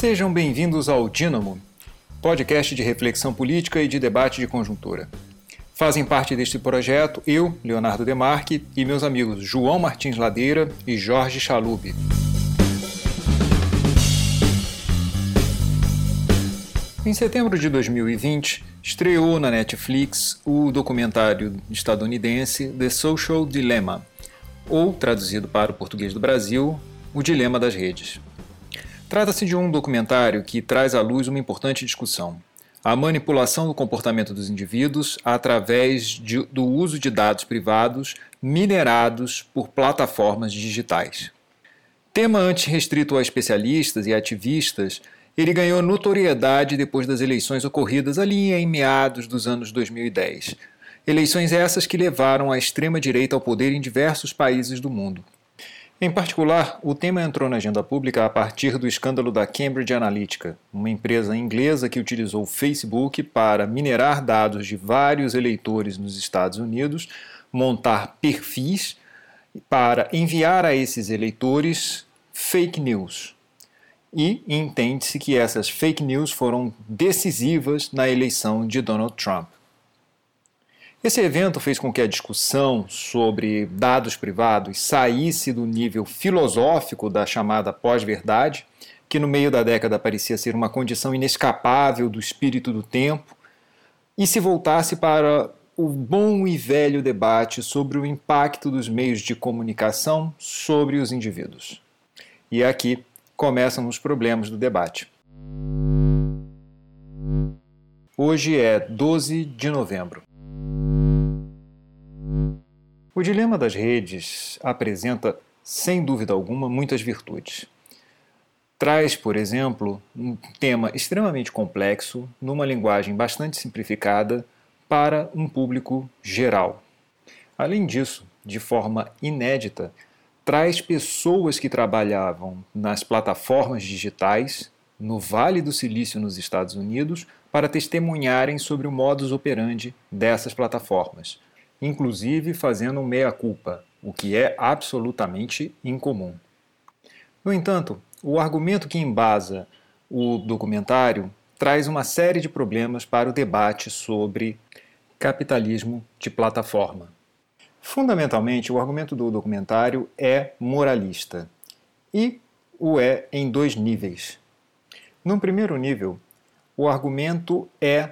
Sejam bem-vindos ao Dínamo, podcast de reflexão política e de debate de conjuntura. Fazem parte deste projeto eu, Leonardo Demarque, e meus amigos João Martins Ladeira e Jorge Chalub. Em setembro de 2020, estreou na Netflix o documentário estadunidense The Social Dilemma, ou, traduzido para o português do Brasil, O Dilema das Redes. Trata-se de um documentário que traz à luz uma importante discussão: a manipulação do comportamento dos indivíduos através de, do uso de dados privados minerados por plataformas digitais. Tema antes restrito a especialistas e ativistas, ele ganhou notoriedade depois das eleições ocorridas ali em meados dos anos 2010. Eleições essas que levaram a extrema-direita ao poder em diversos países do mundo. Em particular, o tema entrou na agenda pública a partir do escândalo da Cambridge Analytica, uma empresa inglesa que utilizou o Facebook para minerar dados de vários eleitores nos Estados Unidos, montar perfis para enviar a esses eleitores fake news. E entende-se que essas fake news foram decisivas na eleição de Donald Trump. Esse evento fez com que a discussão sobre dados privados saísse do nível filosófico da chamada pós-verdade, que no meio da década parecia ser uma condição inescapável do espírito do tempo, e se voltasse para o bom e velho debate sobre o impacto dos meios de comunicação sobre os indivíduos. E aqui começam os problemas do debate. Hoje é 12 de novembro. O dilema das redes apresenta, sem dúvida alguma, muitas virtudes. Traz, por exemplo, um tema extremamente complexo, numa linguagem bastante simplificada, para um público geral. Além disso, de forma inédita, traz pessoas que trabalhavam nas plataformas digitais no Vale do Silício, nos Estados Unidos, para testemunharem sobre o modus operandi dessas plataformas inclusive fazendo meia-culpa, o que é absolutamente incomum. No entanto, o argumento que embasa o documentário traz uma série de problemas para o debate sobre capitalismo de plataforma. Fundamentalmente, o argumento do documentário é moralista e o é em dois níveis. No primeiro nível, o argumento é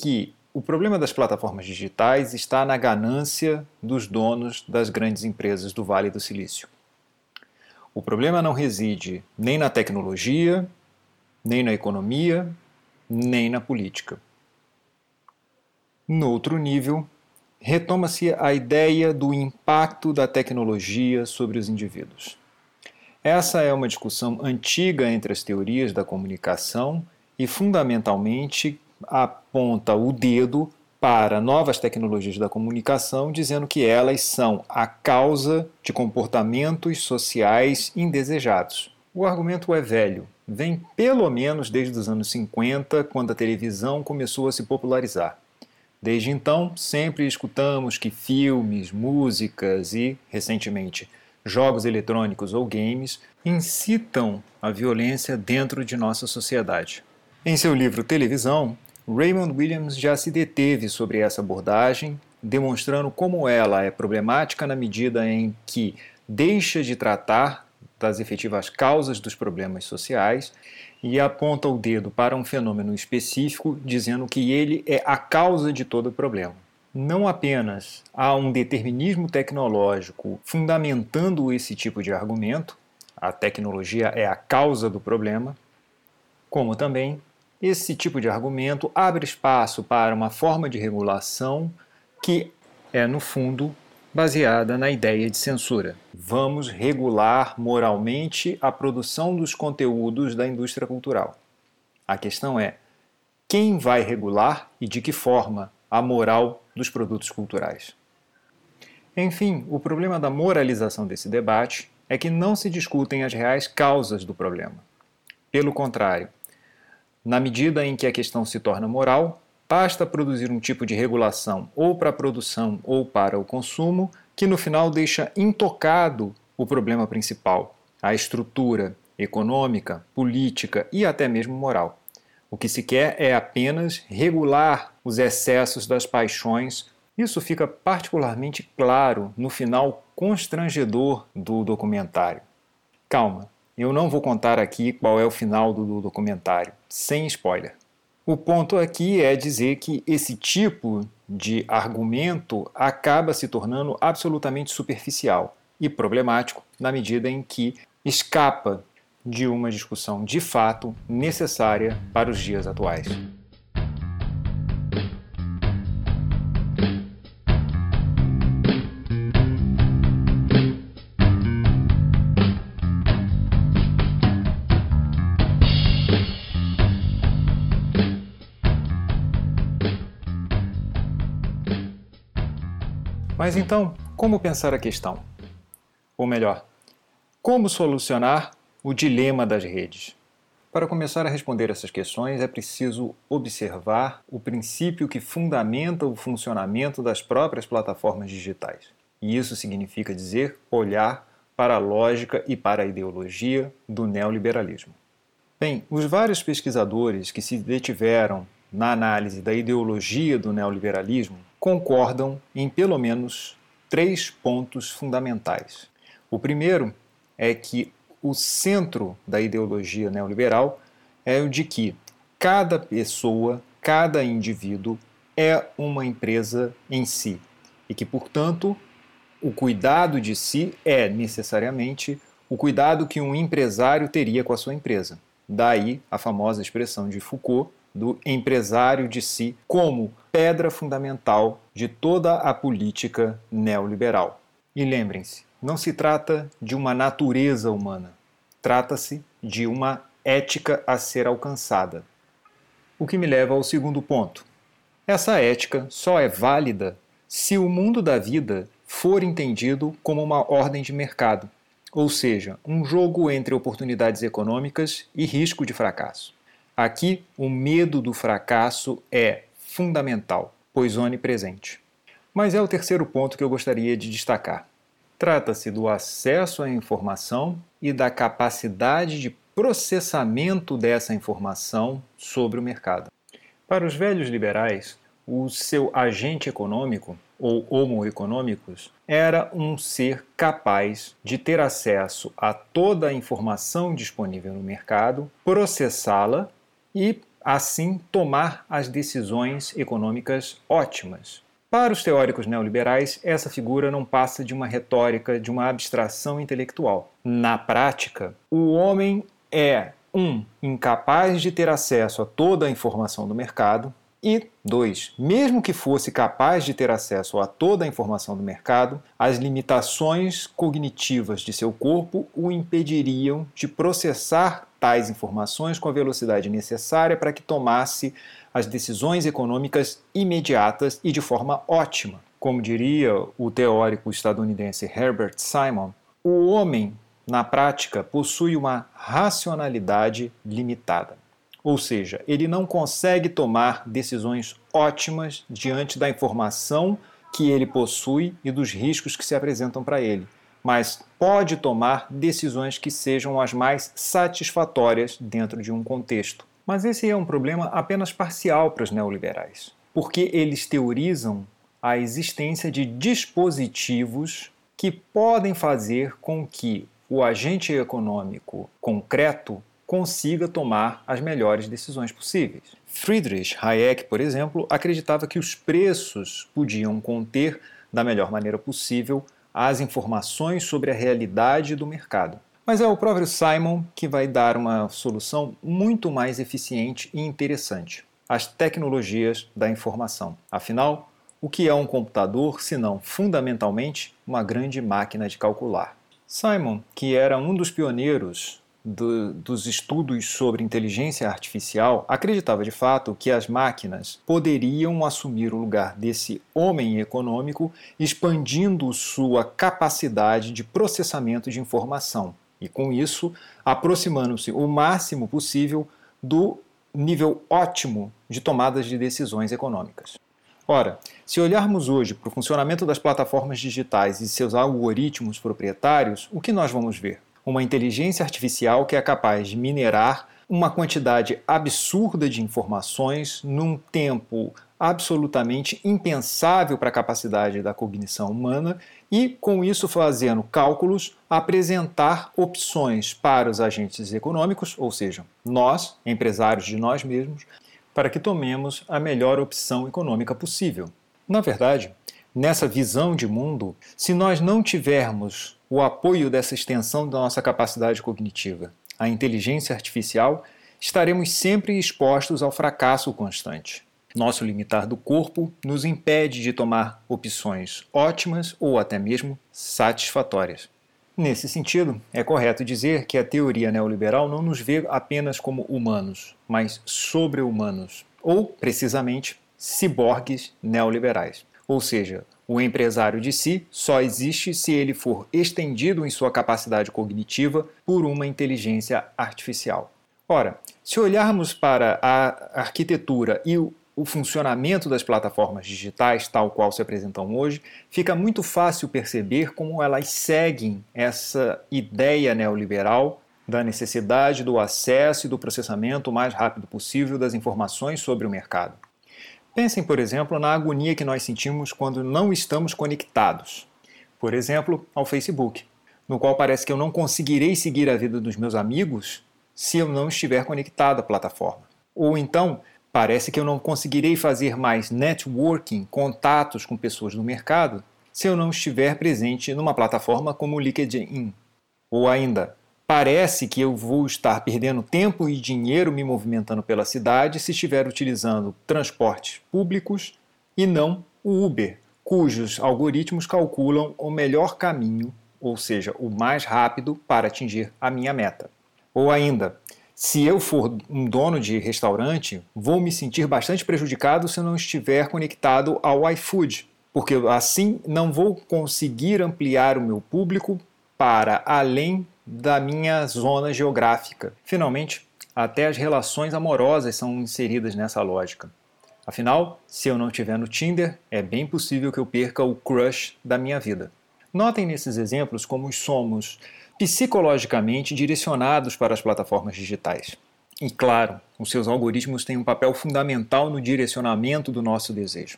que o problema das plataformas digitais está na ganância dos donos das grandes empresas do Vale do Silício. O problema não reside nem na tecnologia, nem na economia, nem na política. No outro nível, retoma-se a ideia do impacto da tecnologia sobre os indivíduos. Essa é uma discussão antiga entre as teorias da comunicação e, fundamentalmente, aponta o dedo para novas tecnologias da comunicação, dizendo que elas são a causa de comportamentos sociais indesejados. O argumento é velho, vem pelo menos desde os anos 50, quando a televisão começou a se popularizar. Desde então, sempre escutamos que filmes, músicas e, recentemente, jogos eletrônicos ou games incitam a violência dentro de nossa sociedade. Em seu livro Televisão, Raymond Williams já se deteve sobre essa abordagem, demonstrando como ela é problemática na medida em que deixa de tratar das efetivas causas dos problemas sociais e aponta o dedo para um fenômeno específico, dizendo que ele é a causa de todo o problema. Não apenas há um determinismo tecnológico fundamentando esse tipo de argumento, a tecnologia é a causa do problema, como também esse tipo de argumento abre espaço para uma forma de regulação que é, no fundo, baseada na ideia de censura. Vamos regular moralmente a produção dos conteúdos da indústria cultural. A questão é: quem vai regular e de que forma a moral dos produtos culturais? Enfim, o problema da moralização desse debate é que não se discutem as reais causas do problema. Pelo contrário, na medida em que a questão se torna moral, basta produzir um tipo de regulação ou para a produção ou para o consumo que no final deixa intocado o problema principal, a estrutura, econômica, política e até mesmo moral. O que se quer é apenas regular os excessos das paixões. Isso fica particularmente claro no final constrangedor do documentário. Calma, eu não vou contar aqui qual é o final do documentário, sem spoiler. O ponto aqui é dizer que esse tipo de argumento acaba se tornando absolutamente superficial e problemático na medida em que escapa de uma discussão de fato necessária para os dias atuais. Mas então, como pensar a questão? Ou melhor, como solucionar o dilema das redes? Para começar a responder essas questões, é preciso observar o princípio que fundamenta o funcionamento das próprias plataformas digitais. E isso significa dizer olhar para a lógica e para a ideologia do neoliberalismo. Bem, os vários pesquisadores que se detiveram na análise da ideologia do neoliberalismo concordam em pelo menos três pontos fundamentais. O primeiro é que o centro da ideologia neoliberal é o de que cada pessoa, cada indivíduo é uma empresa em si e que, portanto, o cuidado de si é necessariamente o cuidado que um empresário teria com a sua empresa. Daí a famosa expressão de Foucault do empresário de si como pedra fundamental de toda a política neoliberal. E lembrem-se, não se trata de uma natureza humana, trata-se de uma ética a ser alcançada. O que me leva ao segundo ponto. Essa ética só é válida se o mundo da vida for entendido como uma ordem de mercado, ou seja, um jogo entre oportunidades econômicas e risco de fracasso. Aqui, o medo do fracasso é fundamental, pois onipresente. Mas é o terceiro ponto que eu gostaria de destacar. Trata-se do acesso à informação e da capacidade de processamento dessa informação sobre o mercado. Para os velhos liberais, o seu agente econômico, ou homo econômicos, era um ser capaz de ter acesso a toda a informação disponível no mercado, processá-la e, assim, tomar as decisões econômicas ótimas. Para os teóricos neoliberais, essa figura não passa de uma retórica, de uma abstração intelectual. Na prática, o homem é, um, incapaz de ter acesso a toda a informação do mercado, e dois, mesmo que fosse capaz de ter acesso a toda a informação do mercado, as limitações cognitivas de seu corpo o impediriam de processar tais informações com a velocidade necessária para que tomasse as decisões econômicas imediatas e de forma ótima. Como diria o teórico estadunidense Herbert Simon, o homem, na prática, possui uma racionalidade limitada. Ou seja, ele não consegue tomar decisões ótimas diante da informação que ele possui e dos riscos que se apresentam para ele, mas pode tomar decisões que sejam as mais satisfatórias dentro de um contexto. Mas esse é um problema apenas parcial para os neoliberais, porque eles teorizam a existência de dispositivos que podem fazer com que o agente econômico concreto consiga tomar as melhores decisões possíveis. Friedrich Hayek, por exemplo, acreditava que os preços podiam conter, da melhor maneira possível, as informações sobre a realidade do mercado. Mas é o próprio Simon que vai dar uma solução muito mais eficiente e interessante: as tecnologias da informação. Afinal, o que é um computador se não, fundamentalmente, uma grande máquina de calcular? Simon, que era um dos pioneiros do, dos estudos sobre inteligência artificial acreditava de fato que as máquinas poderiam assumir o lugar desse homem econômico, expandindo sua capacidade de processamento de informação e, com isso, aproximando-se o máximo possível do nível ótimo de tomadas de decisões econômicas. Ora, se olharmos hoje para o funcionamento das plataformas digitais e seus algoritmos proprietários, o que nós vamos ver? Uma inteligência artificial que é capaz de minerar uma quantidade absurda de informações num tempo absolutamente impensável para a capacidade da cognição humana e, com isso, fazendo cálculos, apresentar opções para os agentes econômicos, ou seja, nós, empresários de nós mesmos, para que tomemos a melhor opção econômica possível. Na verdade, nessa visão de mundo, se nós não tivermos o apoio dessa extensão da nossa capacidade cognitiva, a inteligência artificial, estaremos sempre expostos ao fracasso constante. Nosso limitar do corpo nos impede de tomar opções ótimas ou até mesmo satisfatórias. Nesse sentido, é correto dizer que a teoria neoliberal não nos vê apenas como humanos, mas sobre-humanos, ou, precisamente, ciborgues neoliberais. Ou seja, o empresário de si só existe se ele for estendido em sua capacidade cognitiva por uma inteligência artificial. Ora, se olharmos para a arquitetura e o funcionamento das plataformas digitais, tal qual se apresentam hoje, fica muito fácil perceber como elas seguem essa ideia neoliberal da necessidade do acesso e do processamento o mais rápido possível das informações sobre o mercado. Pensem, por exemplo, na agonia que nós sentimos quando não estamos conectados. Por exemplo, ao Facebook, no qual parece que eu não conseguirei seguir a vida dos meus amigos se eu não estiver conectado à plataforma. Ou então, parece que eu não conseguirei fazer mais networking, contatos com pessoas do mercado, se eu não estiver presente numa plataforma como o LinkedIn. Ou ainda, Parece que eu vou estar perdendo tempo e dinheiro me movimentando pela cidade se estiver utilizando transportes públicos e não o Uber, cujos algoritmos calculam o melhor caminho, ou seja, o mais rápido para atingir a minha meta. Ou ainda, se eu for um dono de restaurante, vou me sentir bastante prejudicado se eu não estiver conectado ao iFood, porque assim não vou conseguir ampliar o meu público para além da minha zona geográfica. Finalmente, até as relações amorosas são inseridas nessa lógica. Afinal, se eu não estiver no Tinder, é bem possível que eu perca o crush da minha vida. Notem nesses exemplos como somos psicologicamente direcionados para as plataformas digitais. E claro, os seus algoritmos têm um papel fundamental no direcionamento do nosso desejo.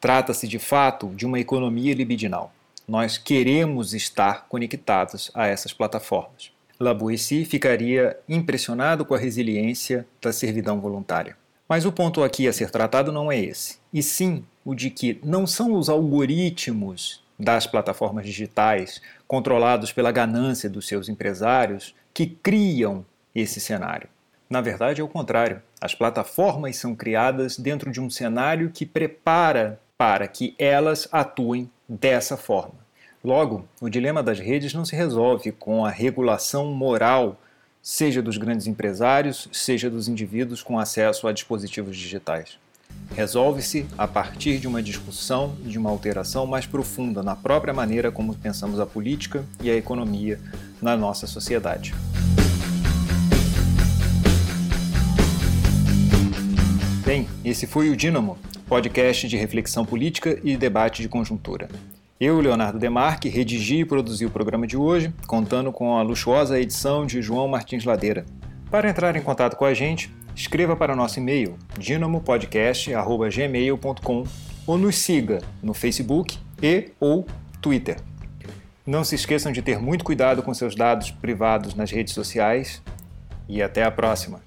Trata-se de fato de uma economia libidinal. Nós queremos estar conectados a essas plataformas. Laboissy ficaria impressionado com a resiliência da servidão voluntária. Mas o ponto aqui a ser tratado não é esse, e sim o de que não são os algoritmos das plataformas digitais, controlados pela ganância dos seus empresários, que criam esse cenário. Na verdade, é o contrário. As plataformas são criadas dentro de um cenário que prepara para que elas atuem dessa forma. Logo, o dilema das redes não se resolve com a regulação moral, seja dos grandes empresários, seja dos indivíduos com acesso a dispositivos digitais. Resolve-se a partir de uma discussão de uma alteração mais profunda na própria maneira como pensamos a política e a economia na nossa sociedade. Bem, esse foi o Dínamo, podcast de reflexão política e debate de conjuntura. Eu, Leonardo Demarque, redigi e produzi o programa de hoje, contando com a luxuosa edição de João Martins Ladeira. Para entrar em contato com a gente, escreva para nosso e-mail dinamopodcast.gmail.com ou nos siga no Facebook e ou Twitter. Não se esqueçam de ter muito cuidado com seus dados privados nas redes sociais e até a próxima!